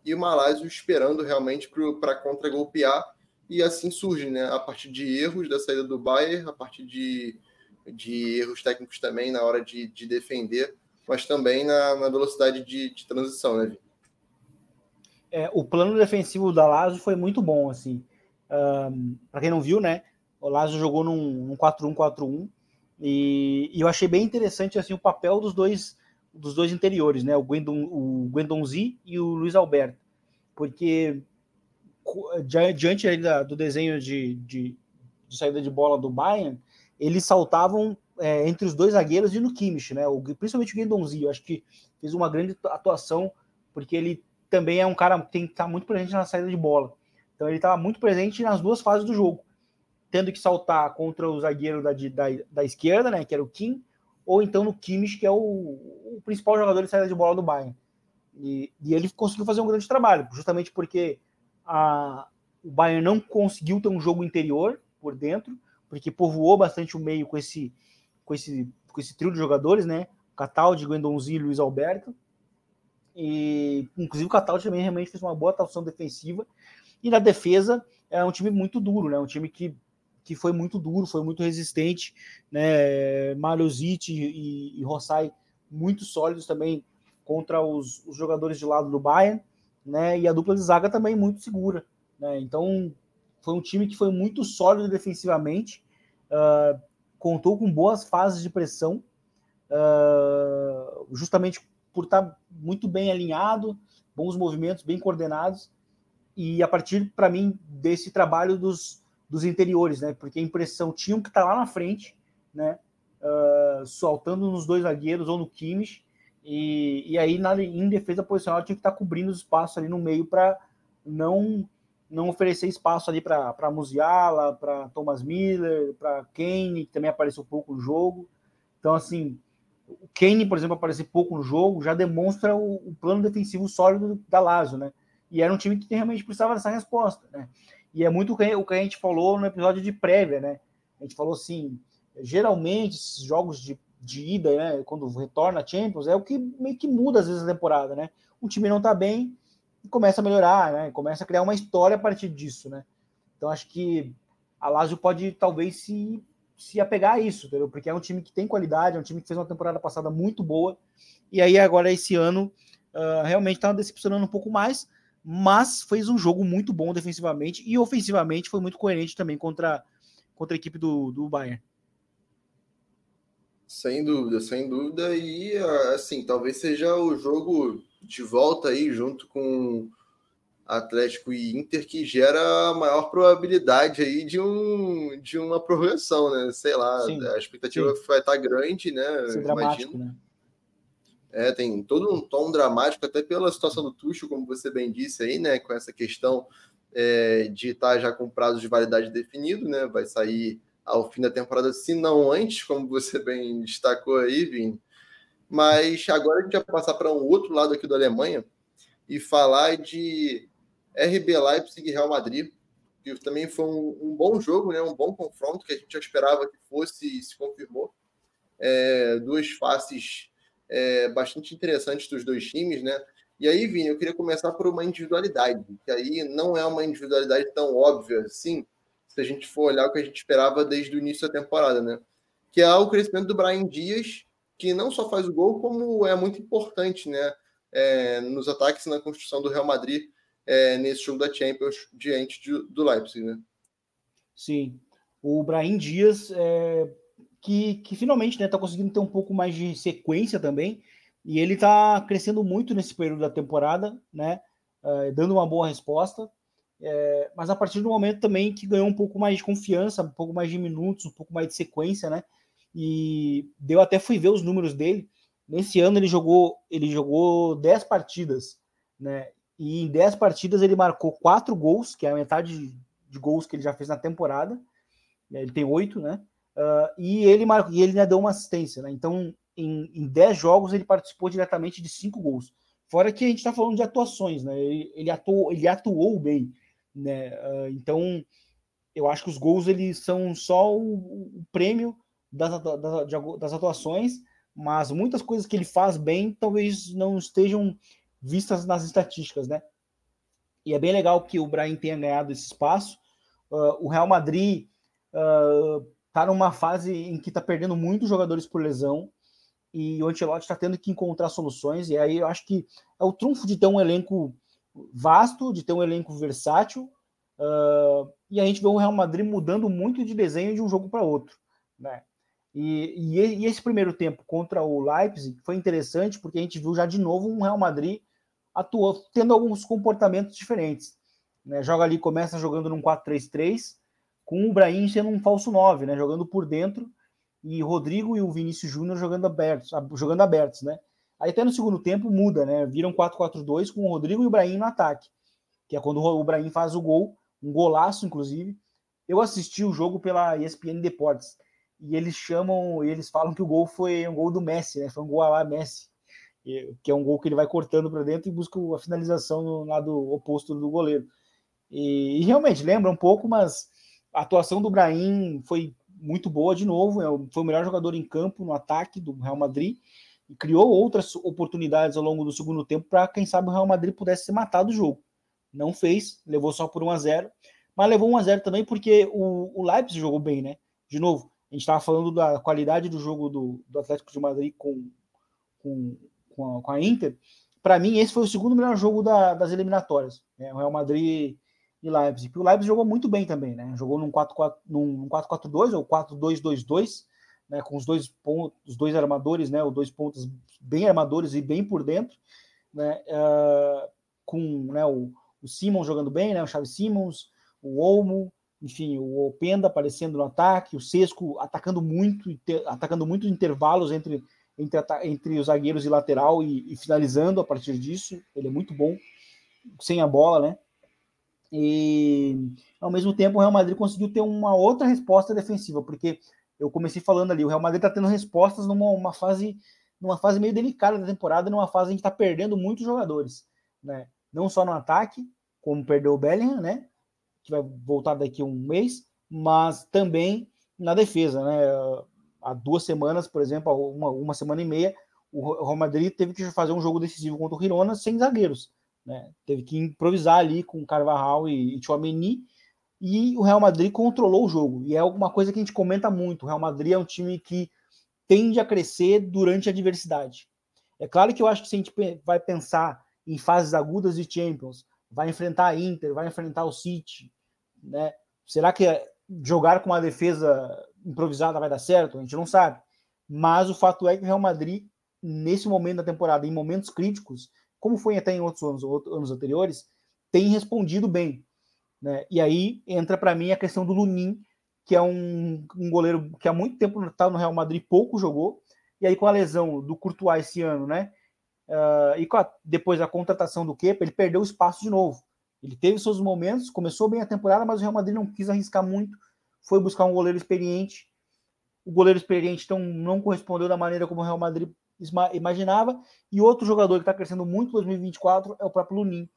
e uma Lazio esperando realmente para contra-golpear, e assim surge, né? A partir de erros da saída do Bayern, a partir de, de erros técnicos também na hora de, de defender, mas também na, na velocidade de, de transição, né, Vitor? é, o plano defensivo da Lazio foi muito bom, assim. Um, para quem não viu, né? O Lazio jogou num, num 4-1-4-1 e, e, eu achei bem interessante assim o papel dos dois dos dois interiores, né? O Gwendon, o Gwendonzi e o Luiz Alberto, porque diante do desenho de, de, de, saída de bola do Bayern, eles saltavam é, entre os dois zagueiros e no Kimmich, né? O, principalmente o Gwendonzi, eu acho que fez uma grande atuação porque ele também é um cara que tem que estar muito presente na saída de bola. Então ele estava muito presente nas duas fases do jogo, tendo que saltar contra o zagueiro da, da, da esquerda, né, que era o Kim, ou então no Kimmich, que é o, o principal jogador de saída de bola do Bayern. E, e, ele conseguiu fazer um grande trabalho, justamente porque a, o Bayern não conseguiu ter um jogo interior por dentro, porque povoou bastante o meio com esse, com esse, com esse trio de jogadores, né? Cataldi, Guendonzi e Luiz Alberto. E, inclusive, o Cataldi também realmente fez uma boa atuação defensiva. E na defesa, é um time muito duro, né? Um time que, que foi muito duro, foi muito resistente, né? Maliozic e, e Rossai muito sólidos também contra os, os, jogadores de lado do Bayern, né? E a dupla de zaga também muito segura, né? Então, foi um time que foi muito sólido defensivamente, uh, contou com boas fases de pressão, uh, justamente por estar muito bem alinhado, bons movimentos, bem coordenados, e a partir, para mim, desse trabalho dos, dos interiores, né? Porque a impressão tinham que estar tá lá na frente, né? Uh, soltando nos dois zagueiros ou no Kimmich, e, e aí na, em defesa posicional tinha que estar tá cobrindo os espaços ali no meio para não não oferecer espaço ali para Musiala, para Thomas Miller, para Kane, que também apareceu um pouco no jogo. Então, assim, o Kane, por exemplo, aparecer pouco no jogo, já demonstra o, o, plano defensivo sólido da Lazio, né? E era um time que realmente precisava dessa resposta, né? E é muito o que a gente falou no episódio de prévia, né? A gente falou assim, geralmente esses jogos de, de ida, né, quando retorna a Champions, é o que meio que muda às vezes a temporada, né? O time não tá bem e começa a melhorar, né? Começa a criar uma história a partir disso, né? Então acho que a Lazio pode talvez se se apegar a isso, entendeu? Porque é um time que tem qualidade, é um time que fez uma temporada passada muito boa, e aí agora esse ano uh, realmente está decepcionando um pouco mais, mas fez um jogo muito bom defensivamente e ofensivamente foi muito coerente também contra, contra a equipe do, do Bayern. Sem dúvida, sem dúvida, e assim, talvez seja o jogo de volta aí junto com Atlético e Inter que gera a maior probabilidade aí de, um, de uma prorrogação, né? Sei lá, sim, a expectativa sim. vai estar grande, né? Sim, dramático, né? É, tem todo um tom dramático, até pela situação do Tucho, como você bem disse aí, né? Com essa questão é, de estar já com prazo de validade definido, né? Vai sair ao fim da temporada, se não antes, como você bem destacou aí, Vini. Mas agora a gente vai passar para um outro lado aqui da Alemanha e falar de RB Leipzig e Real Madrid, que também foi um, um, bom jogo, né? um bom confronto que a gente já esperava que fosse e se confirmou. É, duas faces é, bastante interessantes dos dois times, né? E aí, Vini, eu queria começar por uma individualidade, que aí não é uma individualidade tão óbvia assim, se a gente for olhar o que a gente esperava desde o início da temporada, né? Que é o crescimento do Brian Dias, que não só faz o gol, como é muito importante, né? É, nos ataques e na construção do Real Madrid é, nesse jogo da Champions diante de, do Leipzig, né? Sim. O Brahim Dias, é, que, que finalmente está né, tá conseguindo ter um pouco mais de sequência também, e ele está crescendo muito nesse período da temporada, né? É, dando uma boa resposta. É, mas a partir do momento também que ganhou um pouco mais de confiança, um pouco mais de minutos, um pouco mais de sequência, né? E deu até fui ver os números dele. Nesse ano ele jogou, ele jogou 10 partidas, né? E em 10 partidas ele marcou 4 gols, que é a metade de gols que ele já fez na temporada. Ele tem 8, né? Uh, e ele marcou, e ele ainda deu uma assistência, né? Então em, em 10 jogos ele participou diretamente de 5 gols. Fora que a gente está falando de atuações, né? Ele, ele, atuou, ele atuou bem, né? Uh, então, eu acho que os gols eles são só o, o prêmio das, das, das atuações, mas muitas coisas que ele faz bem talvez não estejam vistas nas estatísticas, né? E é bem legal que o Brahim tenha ganhado esse espaço. Uh, o Real Madrid está uh, numa fase em que está perdendo muitos jogadores por lesão e o Ancelotti está tendo que encontrar soluções. E aí eu acho que é o trunfo de ter um elenco vasto, de ter um elenco versátil. Uh, e a gente vê o Real Madrid mudando muito de desenho de um jogo para outro, né? E, e, e, esse primeiro tempo contra o Leipzig foi interessante porque a gente viu já de novo um Real Madrid atuou, tendo alguns comportamentos diferentes. Né? Joga ali, começa jogando num 4-3-3, com o Brahim sendo um falso 9, né? jogando por dentro, e Rodrigo e o Vinícius Júnior jogando abertos, jogando abertos, né? Aí até no segundo tempo muda, né? Viram 4-4-2 com o Rodrigo e o Brahim no ataque, que é quando o Brahim faz o gol, um golaço, inclusive. Eu assisti o jogo pela ESPN Deportes e eles chamam, eles falam que o gol foi um gol do Messi, né? Foi um gol lá Messi que é um gol que ele vai cortando para dentro e busca a finalização no lado oposto do goleiro. E, e, realmente lembra um pouco, mas a atuação do Brahim foi muito boa de novo. É foi o melhor jogador em campo no ataque do Real Madrid e criou outras oportunidades ao longo do segundo tempo para quem sabe o Real Madrid pudesse ser matado o jogo. Não fez, levou só por 1 a 0 mas levou 1 a 0 também porque o, o Leipzig jogou bem, né? De novo, a gente estava falando da qualidade do jogo do, do Atlético de Madrid com, com com a, com a Inter, para mim esse foi o segundo melhor jogo da, das eliminatórias. Né? O Real Madrid e Leipzig. O Leipzig jogou muito bem também, né? Jogou num 4-4-2 num 4-4-2 ou 4-2-2-2, né? Com os dois pontos, os dois armadores, né? Os dois pontos bem armadores e bem por dentro, né? Uh, com né, o, o Simon jogando bem, né? O Xavi Simons, o Olmo, enfim, o Openda aparecendo no ataque, o Sesco atacando muito, atacando muito intervalos entre entre, entre os zagueiros e lateral e, e, finalizando a partir disso. Ele é muito bom, sem a bola, né? E ao mesmo tempo o Real Madrid conseguiu ter uma outra resposta defensiva, porque eu comecei falando ali, o Real Madrid está tendo respostas numa fase numa fase meio delicada da temporada, numa fase em que está perdendo muitos jogadores, né? Não só no ataque, como perdeu o Bellingham, né? Que vai voltar daqui a um mês, mas também na defesa, né? há duas semanas, por exemplo, uma, uma semana e meia, o Real Madrid teve que fazer um jogo decisivo contra o Girona sem zagueiros. Né? Teve que improvisar ali com Carvajal e, e Chouameni, e o Real Madrid controlou o jogo. E é alguma coisa que a gente comenta muito. O Real Madrid é um time que tende a crescer durante a adversidade. É claro que eu acho que se a gente vai pensar em fases agudas de Champions, vai enfrentar a Inter, vai enfrentar o City, né? Será que jogar com uma defesa improvisada vai dar certo? A gente não sabe. Mas o fato é que o Real Madrid, nesse momento da temporada, em momentos críticos, como foi até em outros anos, outros anos anteriores, tem respondido bem. Né? E aí entra para mim a questão do Lunin, que é um, um goleiro que há muito tempo está no Real Madrid, pouco jogou, e aí com a lesão do Courtois esse ano, né? Uh, e a, depois a contratação do Kepa, ele perdeu espaço de novo. Ele teve seus momentos, começou bem a temporada, mas o Real Madrid não quis arriscar muito, foi buscar um goleiro experiente. O goleiro experiente então não correspondeu da maneira como o Real Madrid imaginava. E outro jogador que está crescendo muito em 2024 é o próprio Lunin,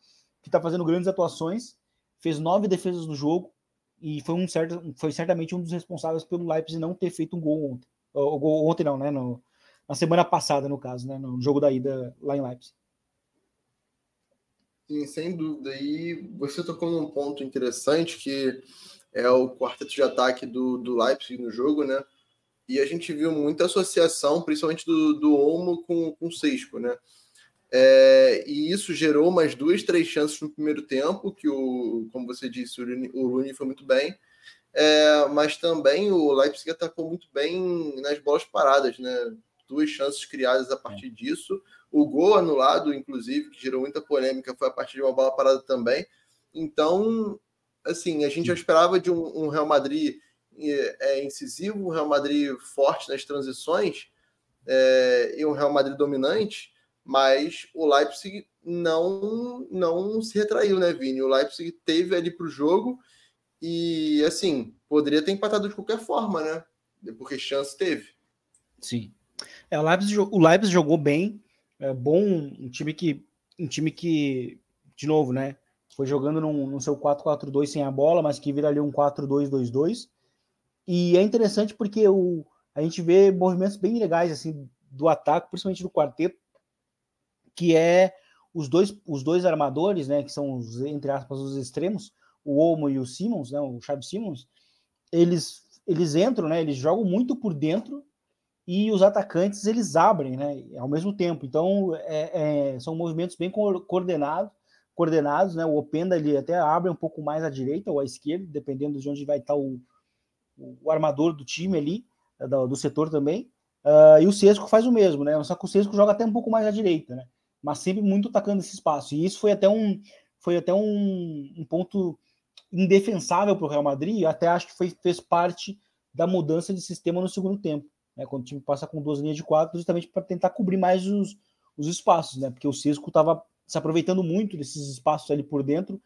que está fazendo grandes atuações, fez nove defesas no jogo e foi um certo, foi certamente um dos responsáveis pelo Leipzig não ter feito um gol ontem. O gol ontem não, né? No, na semana passada, no caso, né? No jogo da ida lá em Leipzig. Sim, sem dúvida. E você tocou num ponto interessante que é o quarteto de ataque do, do Leipzig no jogo, né? E a gente viu muita associação, principalmente do, do Olmo com, com o Sesco, né? É, e isso gerou umas duas, três chances no primeiro tempo, que o, como você disse, o Rooney foi muito bem. É, mas também o Leipzig atacou muito bem nas bolas paradas, né? Duas chances criadas a partir disso. O gol anulado, inclusive, que gerou muita polêmica, foi a partir de uma bola parada também. Então, assim, a gente já esperava de um, um Real Madrid é, incisivo, um Real Madrid forte nas transições é, e um Real Madrid dominante, mas o Leipzig não não se retraiu, né, Vini? O Leipzig teve ali para o jogo e, assim, poderia ter empatado de qualquer forma, né? Porque chance teve. Sim. É, o, Leipzig, o Leipzig jogou bem, é bom, um time que, um time que, de novo, né? Foi jogando no seu 4-4-2 sem a bola, mas que vira ali um 4-2-2-2. E é interessante porque o, a gente vê movimentos bem legais assim do ataque, principalmente do quarteto, que é os dois, os dois armadores, né, que são os, entre aspas os extremos, o Olmo e o Simmons, né, o Chave Simmons, eles eles entram, né, eles jogam muito por dentro e os atacantes eles abrem, né, ao mesmo tempo. Então é, é, são movimentos bem coordenados, coordenados, né. O Openda ele até abre um pouco mais à direita ou à esquerda, dependendo de onde vai estar o, o armador do time ali, do, do setor também. Uh, e o Sesco faz o mesmo, né? Só que o Sesco joga até um pouco mais à direita, né? Mas sempre muito atacando esse espaço. E isso foi até um, foi até um, um ponto indefensável para o Real Madrid. Até acho que foi, fez parte da mudança de sistema no segundo tempo, né? Quando o time passa com duas linhas de quatro, justamente para tentar cobrir mais os, os espaços, né? Porque o Sesco estava se aproveitando muito desses espaços ali por dentro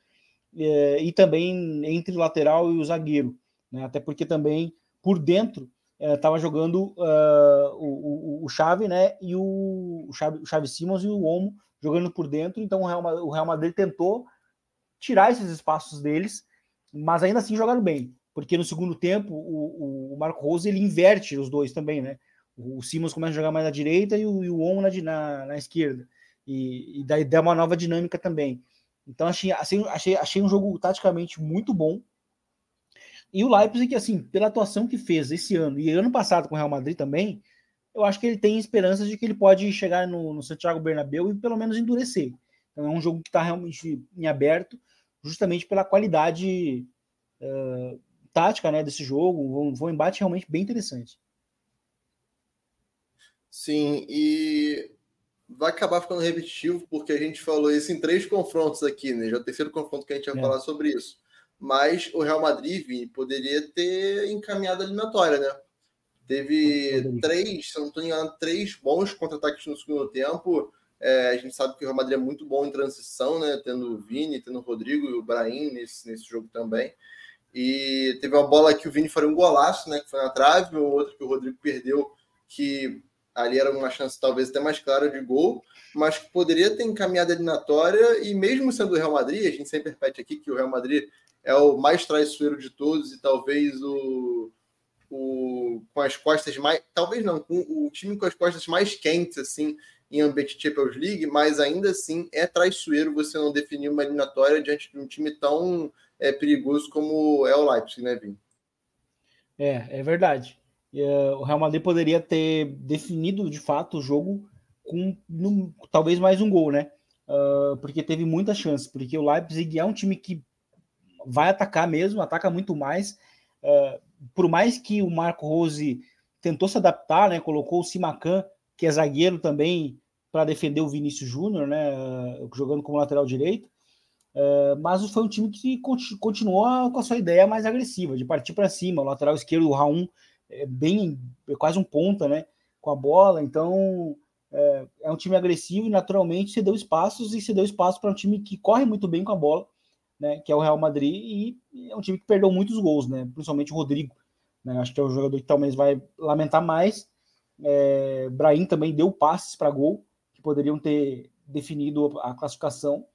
eh, e também entre o lateral e o zagueiro, né? Até porque também por dentro estava é, jogando uh, o, o, o Xavi, né? E o, o, Xavi, o Xavi Simons e o Omo jogando por dentro. Então o Real, o Real Madrid tentou tirar esses espaços deles, mas ainda assim jogaram bem. Porque no segundo tempo o, o Marco Rose ele inverte os dois também, né? O Simons começa a jogar mais à direita e o, e o Omo na, na, na esquerda. E, e, daí dá uma nova dinâmica também. Então achei, achei, achei um jogo taticamente muito bom. E o Leipzig, assim, pela atuação que fez esse ano e ano passado com o Real Madrid também, eu acho que ele tem esperanças de que ele pode chegar no, no Santiago Bernabéu e pelo menos endurecer. Então é um jogo que está realmente em aberto, justamente pela qualidade uh, tática né, desse jogo. Foi um embate realmente bem interessante. Sim, e vai acabar ficando repetitivo, porque a gente falou isso em três confrontos aqui, né? Já é o terceiro confronto que a gente vai é. falar sobre isso mas o Real Madrid Vini, poderia ter encaminhado a eliminatória, né? Teve três, se não estou enganado, três bons contra-ataques no segundo tempo. É, a gente sabe que o Real Madrid é muito bom em transição, né? Tendo o Vini, tendo o Rodrigo e o Brahim nesse, nesse jogo também. E teve uma bola que o Vini faria um golaço, né? Que foi na trave, ou outra que o Rodrigo perdeu, que ali era uma chance talvez até mais clara de gol, mas que poderia ter encaminhado a eliminatória. E mesmo sendo o Real Madrid, a gente sempre repete aqui que o Real Madrid é o mais traiçoeiro de todos e talvez o, o com as costas mais. Talvez não, com o time com as costas mais quentes, assim, em ambiente Champions League, mas ainda assim é traiçoeiro você não definir uma eliminatória diante de um time tão é, perigoso como é o Leipzig, né, Vini? É, é verdade. Uh, o Real Madrid poderia ter definido de fato o jogo com no, talvez mais um gol, né? Uh, porque teve muitas chances, porque o Leipzig é um time que vai atacar mesmo, ataca muito mais. Uh, por mais que o Marco Rose tentou se adaptar, né, colocou o Simacan, que é zagueiro também, para defender o Vinícius Júnior, né, uh, jogando como lateral direito. Mas foi um time que continuou com a sua ideia mais agressiva, de partir para cima. O lateral esquerdo, o Raul, é bem, é quase um ponta, né, com a bola. Então é, é um time agressivo e naturalmente cedeu espaços e cedeu espaço para um time que corre muito bem com a bola né, que é o Real Madrid, e é um time que perdeu muitos gols, né, principalmente o Rodrigo. Né, acho que é o jogador que talvez vai lamentar mais. É, Brahim também deu passes para gol, que poderiam ter definido a classificação,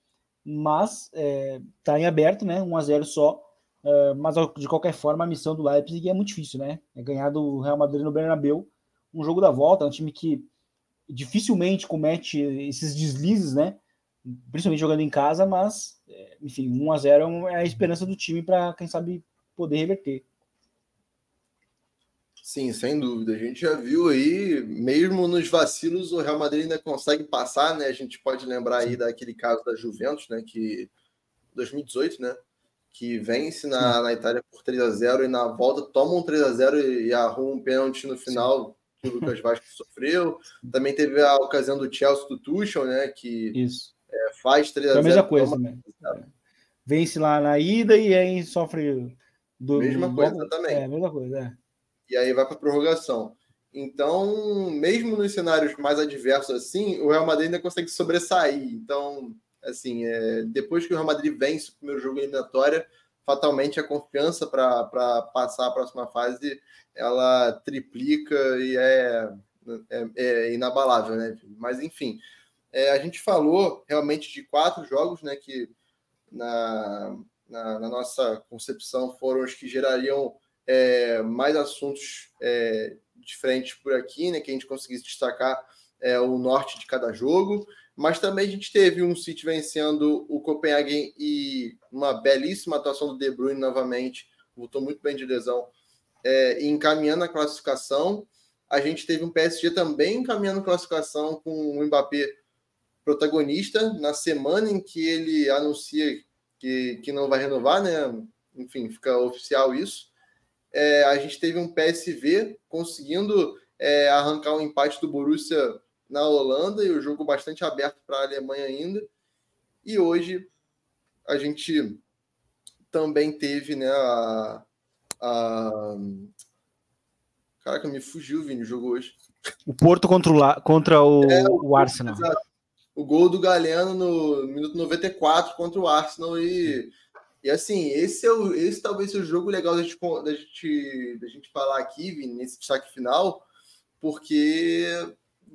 mas está é, em aberto, né, 1 a 0 só. É, mas de qualquer forma, a missão do Leipzig é muito difícil, né? É ganhar do Real Madrid no Bernabéu, um jogo da volta, é um time que dificilmente comete esses deslizes, né? Principalmente jogando em casa, mas enfim, 1 a 0 é a esperança do time para, quem sabe, poder reverter. Sim, sem dúvida. A gente já viu aí, mesmo nos vacilos, o Real Madrid ainda consegue passar, né? A gente pode lembrar aí daquele caso da Juventus, né? Que 2018, né? Que vence na, na Itália por 3 a 0 e na volta toma um 3 a 0 e, e arruma um pênalti no final que o Lucas Vasco sofreu. Também teve a ocasião do Chelsea do Tuchel, né? Que Isso é, faz 3 a 0 É a mesma coisa também. Vence lá na ida e aí sofre. Do, mesma coisa do, também. É, mesma coisa, é. E aí vai para prorrogação. Então, mesmo nos cenários mais adversos assim, o Real Madrid ainda consegue sobressair. Então, assim, é, depois que o Real Madrid vence o primeiro jogo eliminatória, fatalmente a confiança para passar a próxima fase ela triplica e é é, é inabalável, né? Mas enfim, é, a gente falou realmente de quatro jogos, né? Que na, na, na nossa concepção foram os que gerariam é, mais assuntos é, diferentes por aqui, né? Que a gente conseguisse destacar é, o norte de cada jogo. Mas também a gente teve um City vencendo o Copenhagen e uma belíssima atuação do De Bruyne novamente, voltou muito bem de lesão, é, encaminhando a classificação. A gente teve um PSG também encaminhando a classificação com o Mbappé protagonista na semana em que ele anuncia que, que não vai renovar, né? Enfim, fica oficial isso. É, a gente teve um PSV conseguindo é, arrancar um empate do Borussia na Holanda e o jogo bastante aberto para a Alemanha ainda. E hoje a gente também teve né, a, a... Caraca, me fugiu, Vini, o jogo hoje. O Porto contra o, contra o, é, o, o Arsenal. Exato. O gol do Galeno no minuto 94 contra o Arsenal e, e assim, esse é o, esse talvez seja o jogo legal da gente, da gente, da gente falar aqui, Vini, nesse destaque final, porque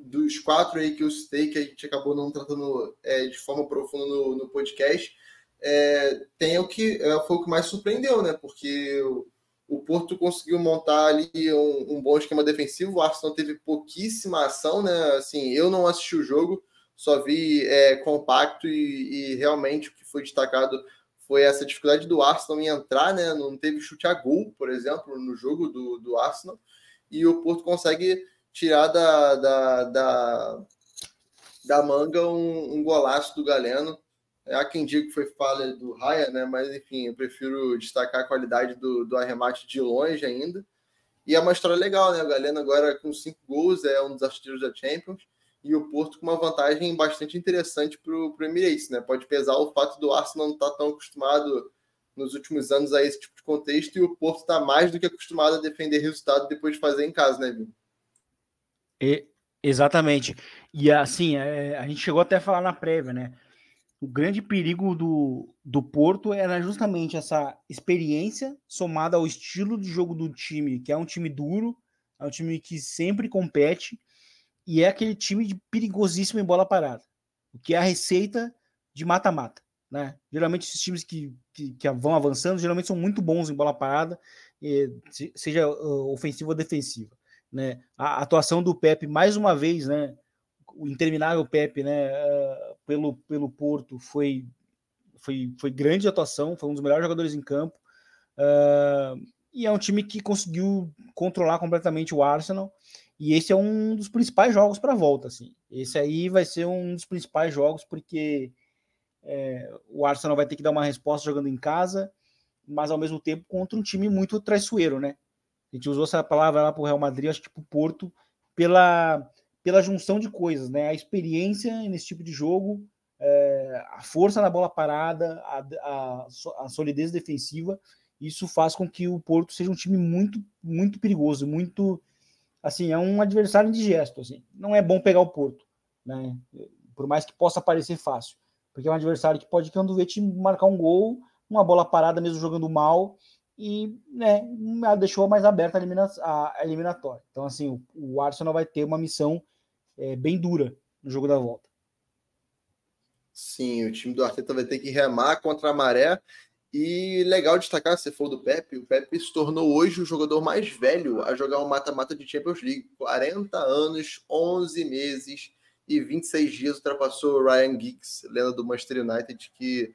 dos quatro aí que eu citei, que a gente acabou não tratando é, de forma profunda no, no podcast, é, tem o que é, foi o que mais surpreendeu, né? Porque o, o Porto conseguiu montar ali um, um, bom esquema defensivo, o Arsenal teve pouquíssima ação, né? Assim, eu não assisti o jogo, só vi é, compacto e, e, realmente o que foi destacado foi essa dificuldade do Arsenal em entrar, né? Não teve chute a gol, por exemplo, no jogo do, do Arsenal, e o Porto consegue tirar da, da, da, da manga um, um, golaço do Galeno. Há quem diga que foi falha do Raya, né? Mas enfim, eu prefiro destacar a qualidade do, do arremate de longe ainda. E é uma história legal, né? O Galeno agora com cinco gols é um dos artilheiros da Champions e o Porto com uma vantagem bastante interessante para o Emirates, né? Pode pesar o fato do Arsenal não estar tá tão acostumado nos últimos anos a esse tipo de contexto e o Porto está mais do que acostumado a defender resultado depois de fazer em casa, né, Vini? E, exatamente. E assim, é, a gente chegou até a falar na prévia, né? O grande perigo do, do Porto era justamente essa experiência somada ao estilo de jogo do time, que é um time duro, é um time que sempre compete e é aquele time de perigosíssimo em bola parada, o que é a receita de mata-mata. Né? Geralmente esses times que, que, que, vão avançando geralmente são muito bons em bola parada, seja uh, ofensiva ou defensiva né? A atuação do Pepe mais uma vez, né? O interminável Pepe, né? Uh, pelo, pelo Porto foi, foi, foi grande atuação, foi um dos melhores jogadores em campo. Uh, e é um time que conseguiu controlar completamente o Arsenal. E esse é um dos principais jogos para a volta, assim. Esse aí vai ser um dos principais jogos porque é, o Arsenal vai ter que dar uma resposta jogando em casa, mas ao mesmo tempo contra um time muito traiçoeiro, né? A gente usou essa palavra lá para o Real Madrid, acho que para o Porto, pela, pela junção de coisas, né? A experiência nesse tipo de jogo, é, a força na bola parada, a, a, a, solidez defensiva, isso faz com que o Porto seja um time muito, muito perigoso, muito, assim, é um adversário indigesto, assim. Não é bom pegar o Porto, né? Por mais que possa parecer fácil, porque é um adversário que pode, quando vê, te marcar um gol, uma bola parada mesmo jogando mal, e né, deixou mais aberta a, elimina a eliminatória. Então, assim, o, o, Arsenal vai ter uma missão é, bem dura no jogo da volta. Sim, o time do Arteta vai ter que remar contra a maré. E legal destacar, você falou do Pepe, o Pepe se tornou hoje o jogador mais velho a jogar um mata-mata de Champions League. 40 anos, 11 meses e 26 dias ultrapassou o Ryan Giggs, lenda do Manchester United, que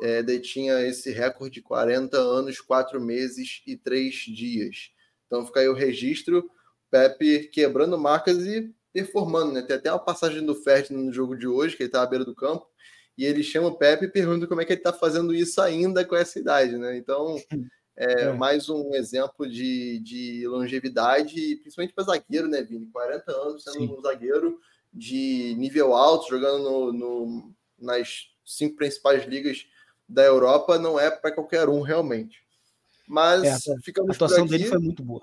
é, detinha esse recorde de 40 anos, 4 meses e 3 dias. Então fica aí o registro, Pepe quebrando marcas e performando, né? Tem até uma passagem do Ferdinand no jogo de hoje, que ele está à beira do campo, e ele chama o Pepe e pergunta como é que ele está fazendo isso ainda com essa idade, né? Então, é, é. mais um exemplo de, de longevidade, principalmente para zagueiro, né, Vini? 40 anos sendo Sim. um zagueiro de nível alto, jogando no, no, nas cinco principais ligas da Europa não é para qualquer um realmente. Mas é, ficamos a atuação dele foi muito boa.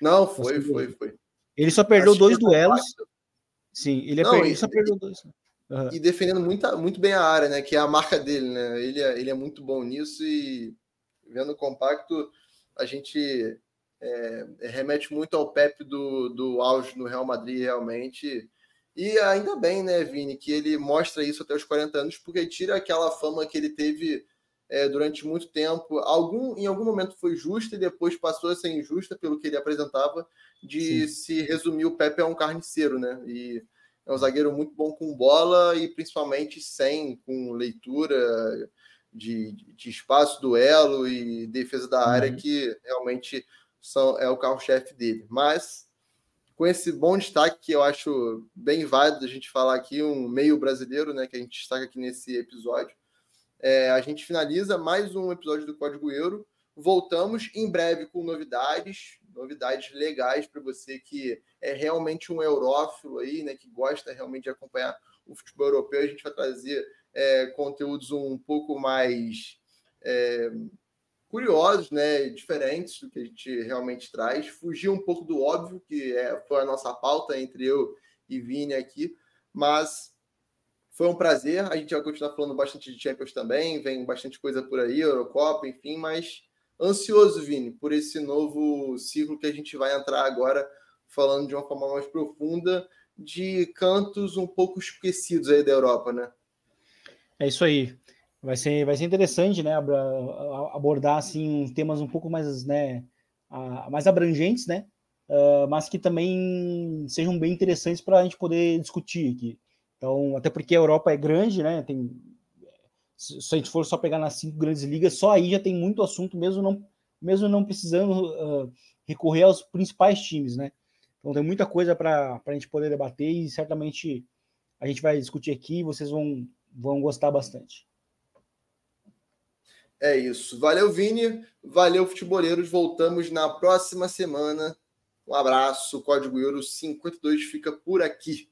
Não, foi, foi, foi. Ele só perdeu Acho dois duelos. Sim, ele, é não, per... ele só perdeu dois. Uhum. E defendendo muito, muito bem a área, né? Que é a marca dele, né? Ele é, ele é muito bom nisso e vendo o compacto, a gente É, remete muito ao Pepe do, do auge no Real Madrid, realmente. E ainda bem, né, Vini, que ele mostra isso até os 40 anos, porque tira aquela fama que ele teve é, durante muito tempo. Algum, em algum momento foi justa e depois passou a ser injusta pelo que ele apresentava, de Sim. se resumir o Pepe a um carniceiro, né? E é um zagueiro muito bom com bola e principalmente sem, com leitura de, de espaço, duelo e defesa da área, uhum. que realmente são, é o carro-chefe dele. Mas com esse bom destaque que eu acho bem válido a gente falar aqui, um meio brasileiro, né, que a gente destaca aqui nesse episódio, é, a gente finaliza mais um episódio do Código Euro. Voltamos em breve com novidades, novidades legais para você que é realmente um eurófilo aí, né, que gosta realmente de acompanhar o futebol europeu. A gente vai trazer é, conteúdos um pouco mais é, curiosos, né, diferentes do que a gente realmente traz. Fugir um pouco do óbvio, que é, foi a nossa pauta entre eu e Vini aqui, mas foi um prazer. A gente vai continuar falando bastante de Champions também, vem bastante coisa por aí, Eurocopa, enfim, mas ansioso, Vini, por esse novo ciclo que a gente vai entrar agora, falando de uma forma mais profunda de cantos um pouco esquecidos aí da Europa, né? É isso aí. Vai ser, vai ser interessante, né, abordar assim temas um pouco mais, né, mais abrangentes, né, uh, mas que também sejam bem interessantes para a gente poder discutir aqui. Então, até porque a Europa é grande, né? Tem, se a gente for só pegar nas cinco grandes ligas, só aí já tem muito assunto, mesmo não, mesmo não precisando uh, recorrer aos principais times, né? Então tem muita coisa para a gente poder debater e certamente a gente vai discutir aqui e vocês vão, vão gostar bastante. É isso. Valeu, Vini. Valeu, futeboleiros. Voltamos na próxima semana. Um abraço. Código Euro 52 fica por aqui.